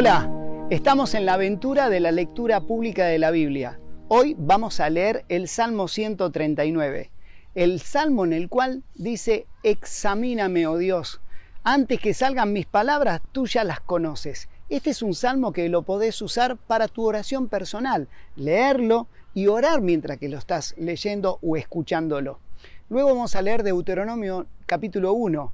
Hola, estamos en la aventura de la lectura pública de la Biblia. Hoy vamos a leer el Salmo 139, el salmo en el cual dice, examíname, oh Dios, antes que salgan mis palabras, tú ya las conoces. Este es un salmo que lo podés usar para tu oración personal, leerlo y orar mientras que lo estás leyendo o escuchándolo. Luego vamos a leer Deuteronomio capítulo 1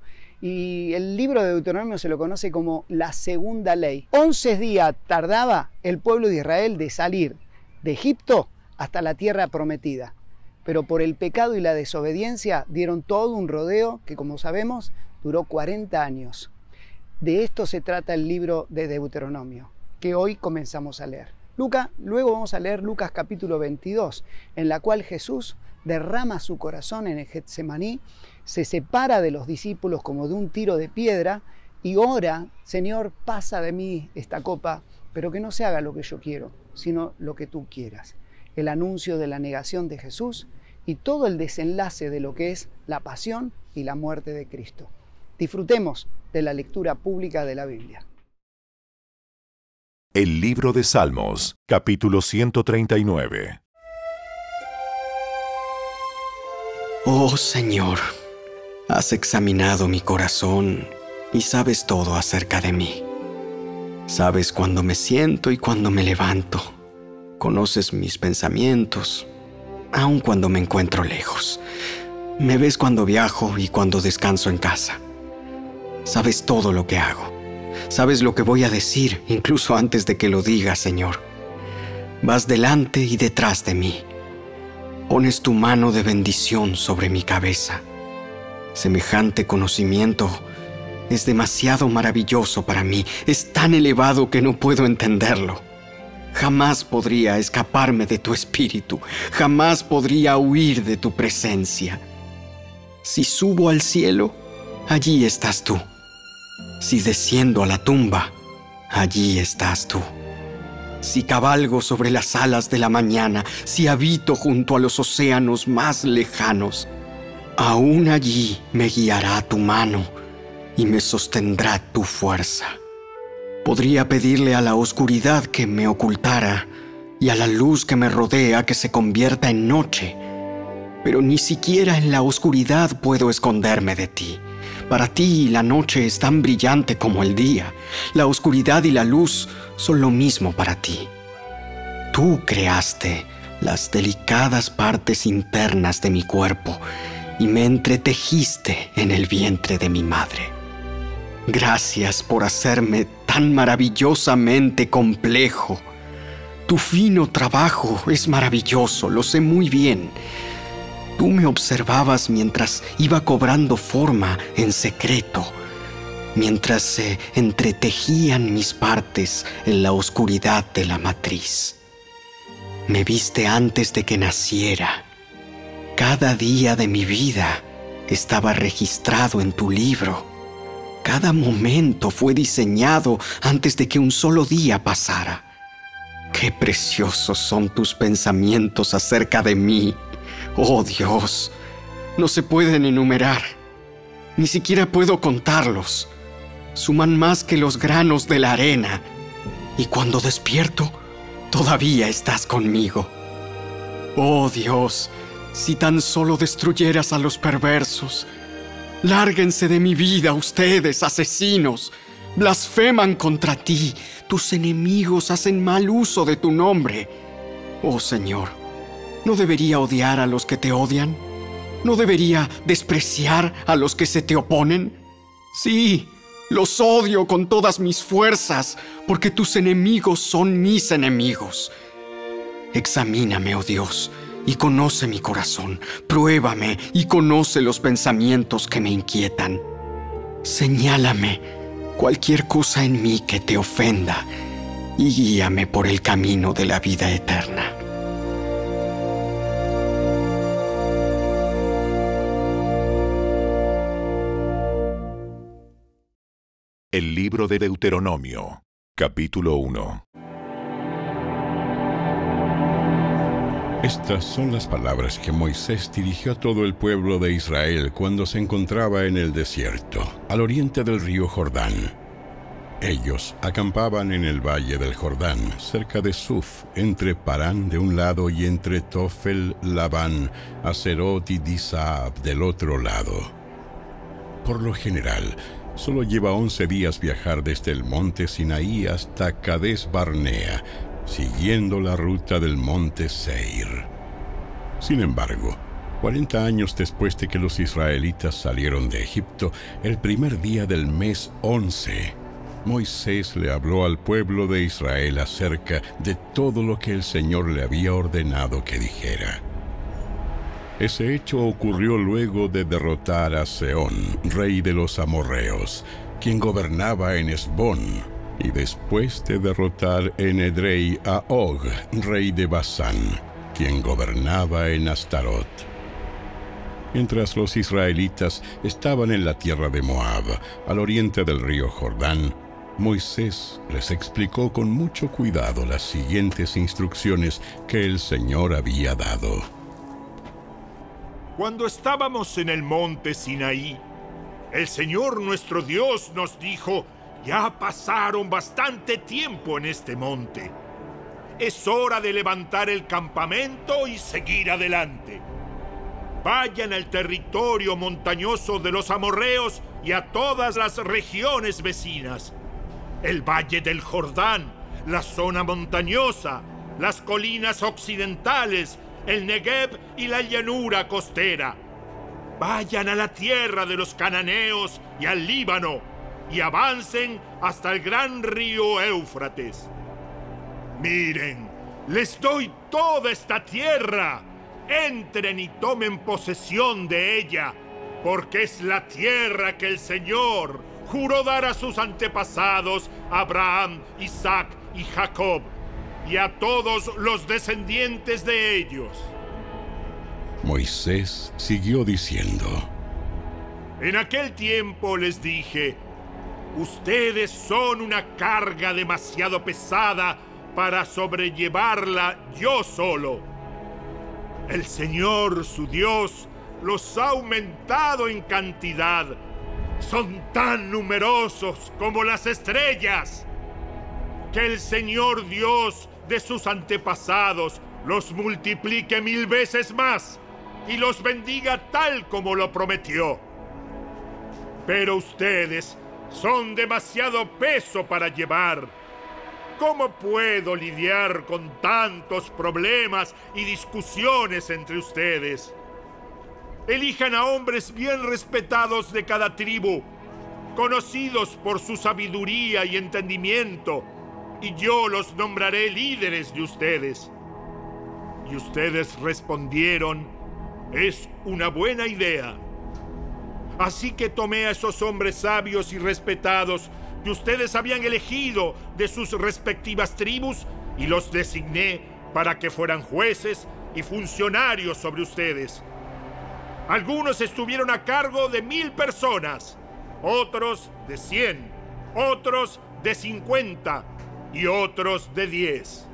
y el libro de Deuteronomio se lo conoce como la segunda ley. Once días tardaba el pueblo de Israel de salir de Egipto hasta la tierra prometida, pero por el pecado y la desobediencia dieron todo un rodeo que como sabemos duró 40 años. De esto se trata el libro de Deuteronomio, que hoy comenzamos a leer. Lucas, luego vamos a leer Lucas capítulo 22, en la cual Jesús derrama su corazón en el Getsemaní, se separa de los discípulos como de un tiro de piedra y ora, Señor, pasa de mí esta copa, pero que no se haga lo que yo quiero, sino lo que tú quieras. El anuncio de la negación de Jesús y todo el desenlace de lo que es la pasión y la muerte de Cristo. Disfrutemos de la lectura pública de la Biblia. El libro de Salmos, capítulo 139. Oh Señor, has examinado mi corazón y sabes todo acerca de mí. Sabes cuando me siento y cuando me levanto. Conoces mis pensamientos, aun cuando me encuentro lejos. Me ves cuando viajo y cuando descanso en casa. Sabes todo lo que hago. Sabes lo que voy a decir incluso antes de que lo diga, Señor. Vas delante y detrás de mí. Pones tu mano de bendición sobre mi cabeza. Semejante conocimiento es demasiado maravilloso para mí. Es tan elevado que no puedo entenderlo. Jamás podría escaparme de tu espíritu. Jamás podría huir de tu presencia. Si subo al cielo, allí estás tú. Si desciendo a la tumba, allí estás tú. Si cabalgo sobre las alas de la mañana, si habito junto a los océanos más lejanos, aún allí me guiará tu mano y me sostendrá tu fuerza. Podría pedirle a la oscuridad que me ocultara y a la luz que me rodea que se convierta en noche, pero ni siquiera en la oscuridad puedo esconderme de ti. Para ti la noche es tan brillante como el día. La oscuridad y la luz son lo mismo para ti. Tú creaste las delicadas partes internas de mi cuerpo y me entretejiste en el vientre de mi madre. Gracias por hacerme tan maravillosamente complejo. Tu fino trabajo es maravilloso, lo sé muy bien Tú me observabas mientras iba cobrando forma en secreto, mientras se entretejían mis partes en la oscuridad de la matriz. Me viste antes de que naciera. Cada día de mi vida estaba registrado en tu libro. Cada momento fue diseñado antes de que un solo día pasara. Qué preciosos son tus pensamientos acerca de mí. Oh Dios, no se pueden enumerar. Ni siquiera puedo contarlos. Suman más que los granos de la arena. Y cuando despierto, todavía estás conmigo. Oh Dios, si tan solo destruyeras a los perversos. Lárguense de mi vida ustedes, asesinos. Blasfeman contra ti. Tus enemigos hacen mal uso de tu nombre. Oh Señor, ¿No debería odiar a los que te odian? ¿No debería despreciar a los que se te oponen? Sí, los odio con todas mis fuerzas, porque tus enemigos son mis enemigos. Examíname, oh Dios, y conoce mi corazón. Pruébame y conoce los pensamientos que me inquietan. Señálame cualquier cosa en mí que te ofenda y guíame por el camino de la vida eterna. El libro de Deuteronomio, capítulo 1. Estas son las palabras que Moisés dirigió a todo el pueblo de Israel cuando se encontraba en el desierto, al oriente del río Jordán. Ellos acampaban en el valle del Jordán, cerca de Suf, entre Parán de un lado y entre Tofel, Labán, Acerot y Disaab del otro lado. Por lo general, solo lleva once días viajar desde el monte Sinaí hasta Cades Barnea, siguiendo la ruta del monte Seir. Sin embargo, 40 años después de que los israelitas salieron de Egipto, el primer día del mes 11, Moisés le habló al pueblo de Israel acerca de todo lo que el Señor le había ordenado que dijera. Ese hecho ocurrió luego de derrotar a Seón, rey de los amorreos, quien gobernaba en Esbón, y después de derrotar en Edrei a Og, rey de Basán, quien gobernaba en Astarot. Mientras los israelitas estaban en la tierra de Moab, al oriente del río Jordán, Moisés les explicó con mucho cuidado las siguientes instrucciones que el Señor había dado. Cuando estábamos en el monte Sinaí, el Señor nuestro Dios nos dijo, ya pasaron bastante tiempo en este monte. Es hora de levantar el campamento y seguir adelante. Vayan al territorio montañoso de los amorreos y a todas las regiones vecinas el valle del Jordán, la zona montañosa, las colinas occidentales, el Negev y la llanura costera. Vayan a la tierra de los cananeos y al Líbano y avancen hasta el gran río Éufrates. Miren, les doy toda esta tierra. Entren y tomen posesión de ella, porque es la tierra que el Señor, juró dar a sus antepasados, Abraham, Isaac y Jacob, y a todos los descendientes de ellos. Moisés siguió diciendo, En aquel tiempo les dije, ustedes son una carga demasiado pesada para sobrellevarla yo solo. El Señor, su Dios, los ha aumentado en cantidad son tan numerosos como las estrellas. Que el Señor Dios de sus antepasados los multiplique mil veces más y los bendiga tal como lo prometió. Pero ustedes son demasiado peso para llevar. ¿Cómo puedo lidiar con tantos problemas y discusiones entre ustedes? Elijan a hombres bien respetados de cada tribu, conocidos por su sabiduría y entendimiento, y yo los nombraré líderes de ustedes. Y ustedes respondieron, es una buena idea. Así que tomé a esos hombres sabios y respetados que ustedes habían elegido de sus respectivas tribus y los designé para que fueran jueces y funcionarios sobre ustedes. Algunos estuvieron a cargo de mil personas, otros de cien, otros de cincuenta y otros de diez.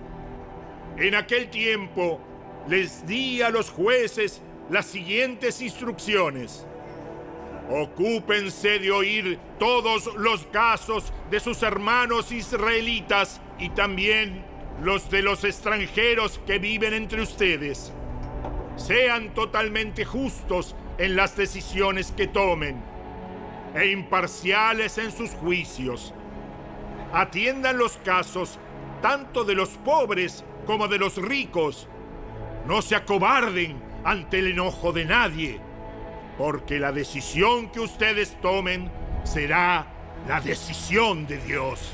En aquel tiempo les di a los jueces las siguientes instrucciones. Ocúpense de oír todos los casos de sus hermanos israelitas y también los de los extranjeros que viven entre ustedes sean totalmente justos en las decisiones que tomen e imparciales en sus juicios. Atiendan los casos tanto de los pobres como de los ricos. No se acobarden ante el enojo de nadie, porque la decisión que ustedes tomen será la decisión de Dios.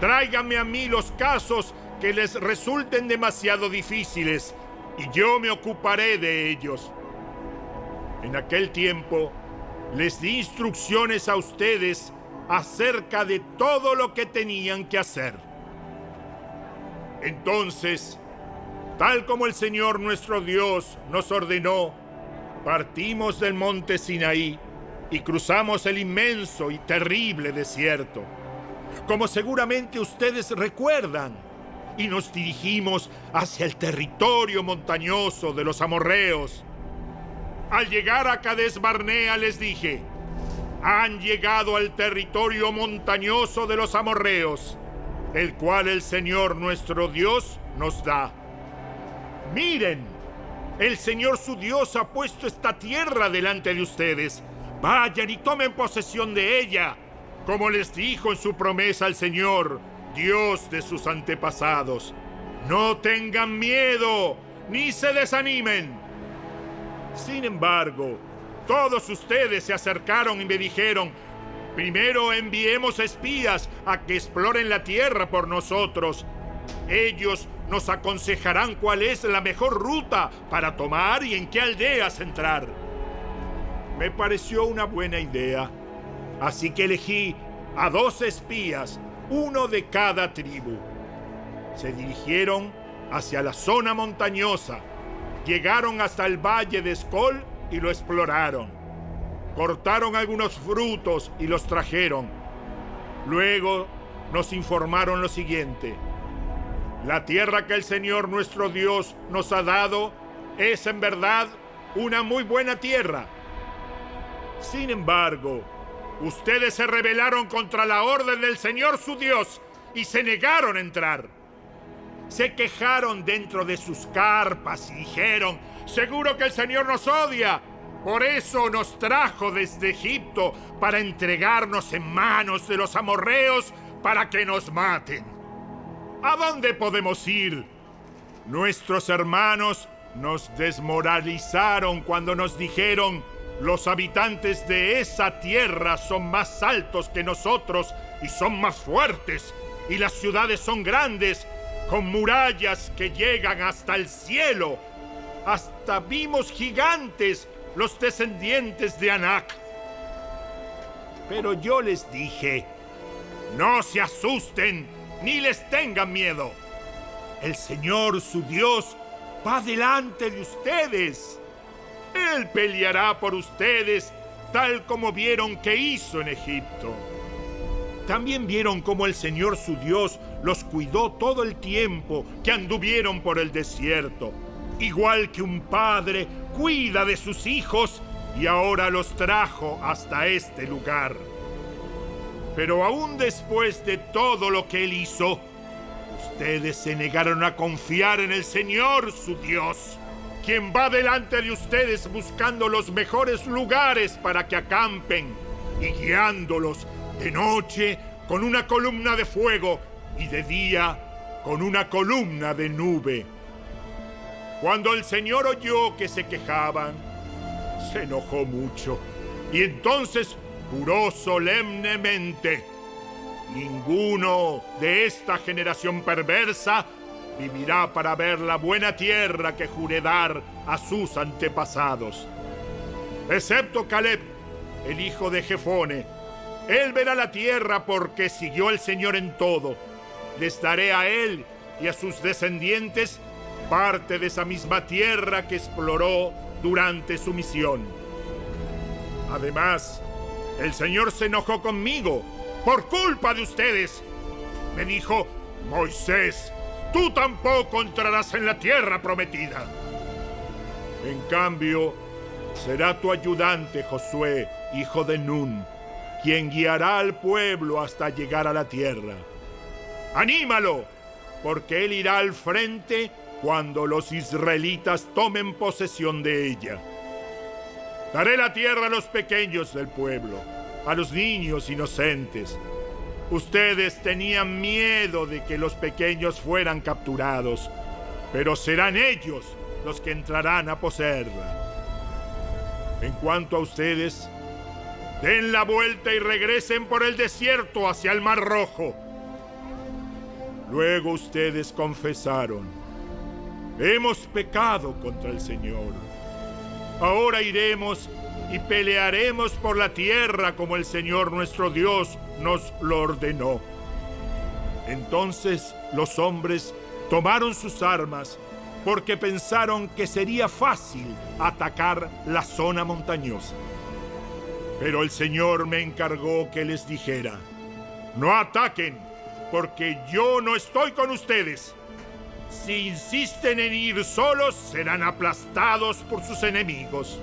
Tráiganme a mí los casos que les resulten demasiado difíciles y yo me ocuparé de ellos. En aquel tiempo les di instrucciones a ustedes acerca de todo lo que tenían que hacer. Entonces, tal como el Señor nuestro Dios nos ordenó, partimos del monte Sinaí y cruzamos el inmenso y terrible desierto. Como seguramente ustedes recuerdan, y nos dirigimos hacia el territorio montañoso de los amorreos. Al llegar a Cades Barnea les dije, han llegado al territorio montañoso de los amorreos, el cual el Señor nuestro Dios nos da. Miren, el Señor su Dios ha puesto esta tierra delante de ustedes. Vayan y tomen posesión de ella, como les dijo en su promesa al Señor, Dios de sus antepasados. No tengan miedo, ni se desanimen. Sin embargo, todos ustedes se acercaron y me dijeron, primero enviemos espías a que exploren la tierra por nosotros. Ellos nos aconsejarán cuál es la mejor ruta para tomar y en qué aldeas entrar. Me pareció una buena idea, así que elegí a dos espías, uno de cada tribu. Se dirigieron hacia la zona montañosa, llegaron hasta el valle de Skol y lo exploraron. Cortaron algunos frutos y los trajeron. Luego nos informaron lo siguiente. La tierra que el Señor nuestro Dios nos ha dado es en verdad una muy buena tierra. Sin embargo, ustedes se rebelaron contra la orden del Señor su Dios y se negaron a entrar. Se quejaron dentro de sus carpas y dijeron, seguro que el Señor nos odia. Por eso nos trajo desde Egipto para entregarnos en manos de los amorreos para que nos maten. ¿A dónde podemos ir? Nuestros hermanos nos desmoralizaron cuando nos dijeron, los habitantes de esa tierra son más altos que nosotros y son más fuertes, y las ciudades son grandes con murallas que llegan hasta el cielo. Hasta vimos gigantes, los descendientes de Anak. Pero yo les dije, no se asusten ni les tengan miedo. El Señor su Dios va delante de ustedes. Él peleará por ustedes tal como vieron que hizo en Egipto. También vieron cómo el Señor su Dios los cuidó todo el tiempo que anduvieron por el desierto, igual que un padre cuida de sus hijos y ahora los trajo hasta este lugar. Pero aún después de todo lo que él hizo, ustedes se negaron a confiar en el Señor su Dios, quien va delante de ustedes buscando los mejores lugares para que acampen y guiándolos de noche con una columna de fuego y de día con una columna de nube. Cuando el Señor oyó que se quejaban, se enojó mucho y entonces juró solemnemente, ninguno de esta generación perversa vivirá para ver la buena tierra que juré dar a sus antepasados, excepto Caleb, el hijo de Jefone. Él verá la tierra porque siguió al Señor en todo les daré a él y a sus descendientes parte de esa misma tierra que exploró durante su misión. Además, el Señor se enojó conmigo por culpa de ustedes. Me dijo, Moisés, tú tampoco entrarás en la tierra prometida. En cambio, será tu ayudante Josué, hijo de Nun, quien guiará al pueblo hasta llegar a la tierra. Anímalo, porque él irá al frente cuando los israelitas tomen posesión de ella. Daré la tierra a los pequeños del pueblo, a los niños inocentes. Ustedes tenían miedo de que los pequeños fueran capturados, pero serán ellos los que entrarán a poseerla. En cuanto a ustedes, den la vuelta y regresen por el desierto hacia el Mar Rojo Luego ustedes confesaron, hemos pecado contra el Señor. Ahora iremos y pelearemos por la tierra como el Señor nuestro Dios nos lo ordenó. Entonces los hombres tomaron sus armas porque pensaron que sería fácil atacar la zona montañosa. Pero el Señor me encargó que les dijera, no ataquen porque yo no estoy con ustedes. Si insisten en ir solos, serán aplastados por sus enemigos.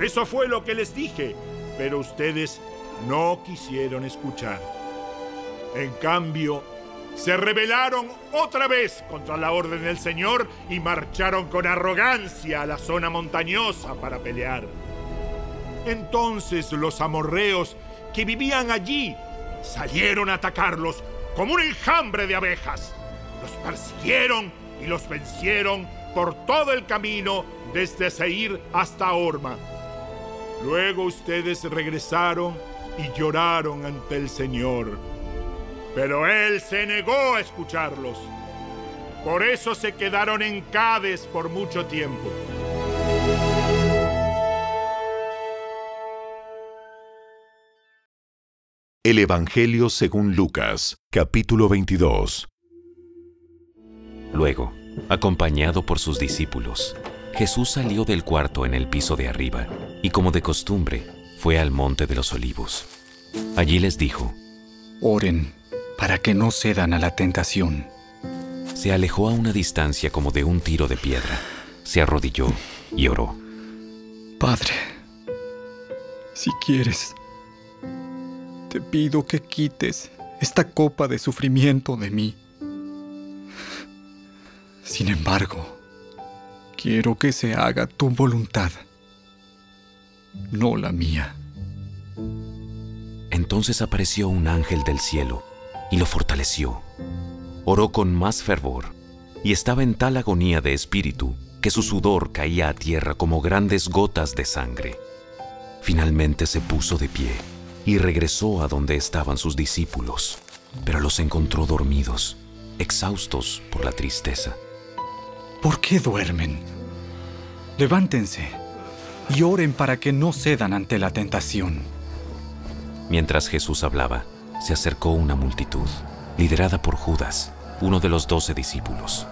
Eso fue lo que les dije, pero ustedes no quisieron escuchar. En cambio, se rebelaron otra vez contra la orden del Señor y marcharon con arrogancia a la zona montañosa para pelear. Entonces los amorreos que vivían allí salieron a atacarlos como un enjambre de abejas. Los persiguieron y los vencieron por todo el camino desde Seir hasta Orma. Luego ustedes regresaron y lloraron ante el Señor. Pero Él se negó a escucharlos. Por eso se quedaron en Cades por mucho tiempo. El Evangelio según Lucas, capítulo 22. Luego, acompañado por sus discípulos, Jesús salió del cuarto en el piso de arriba y como de costumbre, fue al monte de los olivos. Allí les dijo, Oren para que no cedan a la tentación. Se alejó a una distancia como de un tiro de piedra, se arrodilló y oró. Padre, si quieres, te pido que quites esta copa de sufrimiento de mí. Sin embargo, quiero que se haga tu voluntad, no la mía. Entonces apareció un ángel del cielo y lo fortaleció. Oró con más fervor y estaba en tal agonía de espíritu que su sudor caía a tierra como grandes gotas de sangre. Finalmente se puso de pie y regresó a donde estaban sus discípulos, pero los encontró dormidos, exhaustos por la tristeza. ¿Por qué duermen? Levántense y oren para que no cedan ante la tentación. Mientras Jesús hablaba, se acercó una multitud, liderada por Judas, uno de los doce discípulos.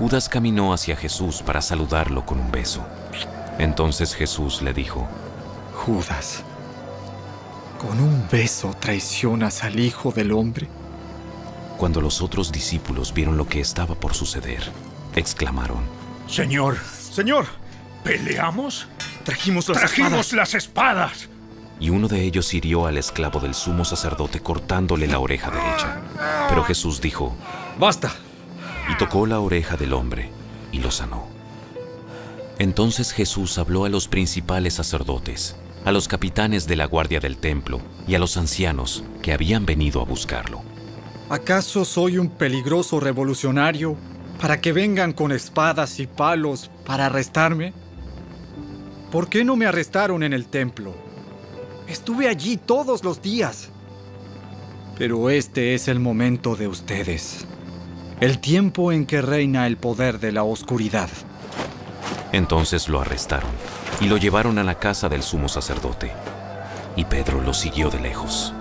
Judas caminó hacia Jesús para saludarlo con un beso. Entonces Jesús le dijo, Judas, ¿con un beso traicionas al Hijo del Hombre? Cuando los otros discípulos vieron lo que estaba por suceder, exclamaron, Señor, Señor, ¿peleamos? Trajimos las Trajimos espadas. las espadas. y uno de ellos hirió al esclavo del sumo sacerdote cortándole la oreja derecha. Pero Jesús dijo, Basta. y tocó la oreja del hombre y lo sanó. Entonces Jesús habló a los principales sacerdotes, a los capitanes de la guardia del templo y a los ancianos que habían venido a buscarlo. ¿Acaso soy un peligroso revolucionario para que vengan con espadas y palos para arrestarme? ¿Por qué no me arrestaron en el templo? Estuve allí todos los días. Pero este es el momento de ustedes. El tiempo en que reina el poder de la oscuridad. Entonces lo arrestaron y lo llevaron a la casa del sumo sacerdote. Y Pedro lo siguió de lejos.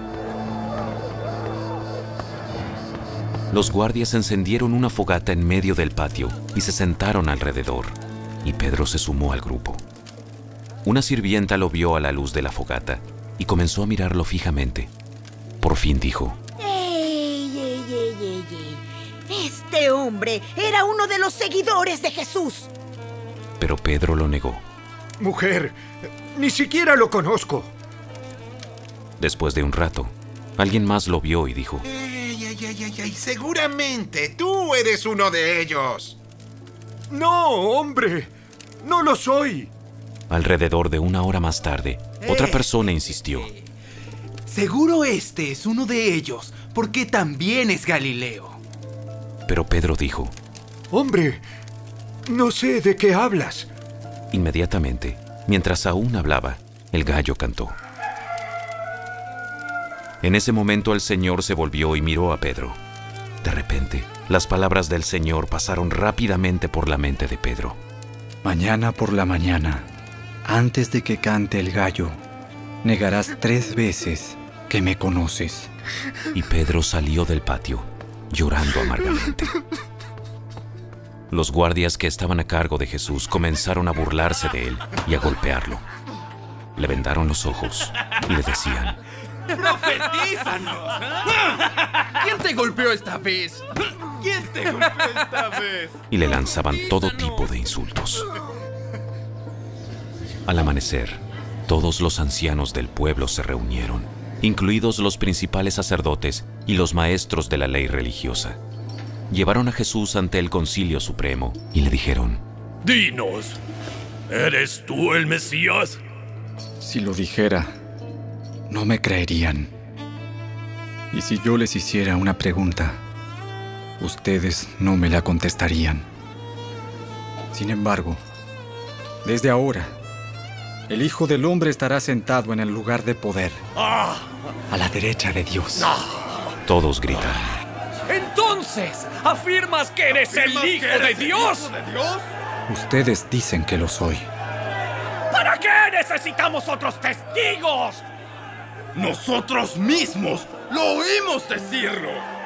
Los guardias encendieron una fogata en medio del patio y se sentaron alrededor, y Pedro se sumó al grupo. Una sirvienta lo vio a la luz de la fogata y comenzó a mirarlo fijamente. Por fin dijo, ¡Ey, ey, ey, ey, ey! Este hombre era uno de los seguidores de Jesús. pero Pedro lo negó. Mujer, ni siquiera lo conozco. Después de un rato, alguien más lo vio y dijo, Ey, ey, ey, ey, seguramente tú eres uno de ellos. No, hombre, no lo soy. alrededor de una hora más tarde, otra persona insistió. Seguro este es uno de ellos, porque también es Galileo. Pero Pedro dijo, Hombre, no sé de qué hablas. inmediatamente, mientras aún hablaba, el gallo cantó. En ese momento el Señor se volvió y miró a Pedro. De repente, las palabras del Señor pasaron rápidamente por la mente de Pedro. Mañana por la mañana, antes de que cante el gallo, negarás tres veces que me conoces. Y Pedro salió del patio, llorando amargamente. Los guardias que estaban a cargo de Jesús comenzaron a burlarse de él y a golpearlo. Le vendaron los ojos y le decían, ¡Profetízanos! ¿Quién te golpeó esta vez? ¿Quién te golpeó esta vez? y le lanzaban todo tipo de insultos. Al amanecer, Todos los ancianos del pueblo se reunieron, incluidos los principales sacerdotes y los maestros de la ley religiosa. Llevaron a Jesús ante el concilio supremo y le dijeron, Dinos, ¿eres tú el Mesías? Si lo dijera, no me creerían. Y si yo les hiciera una pregunta, ustedes no me la contestarían. Sin embargo, desde ahora, el Hijo del Hombre estará sentado en el lugar de poder, Ah. a la derecha de Dios. todos gritan, Entonces, ¿afirmas que eres el ¿Afirmas Hijo que eres de el Dios? Hijo de Dios? Ustedes dicen que lo soy. ¿Para qué necesitamos otros testigos? Nosotros mismos lo oímos decirlo.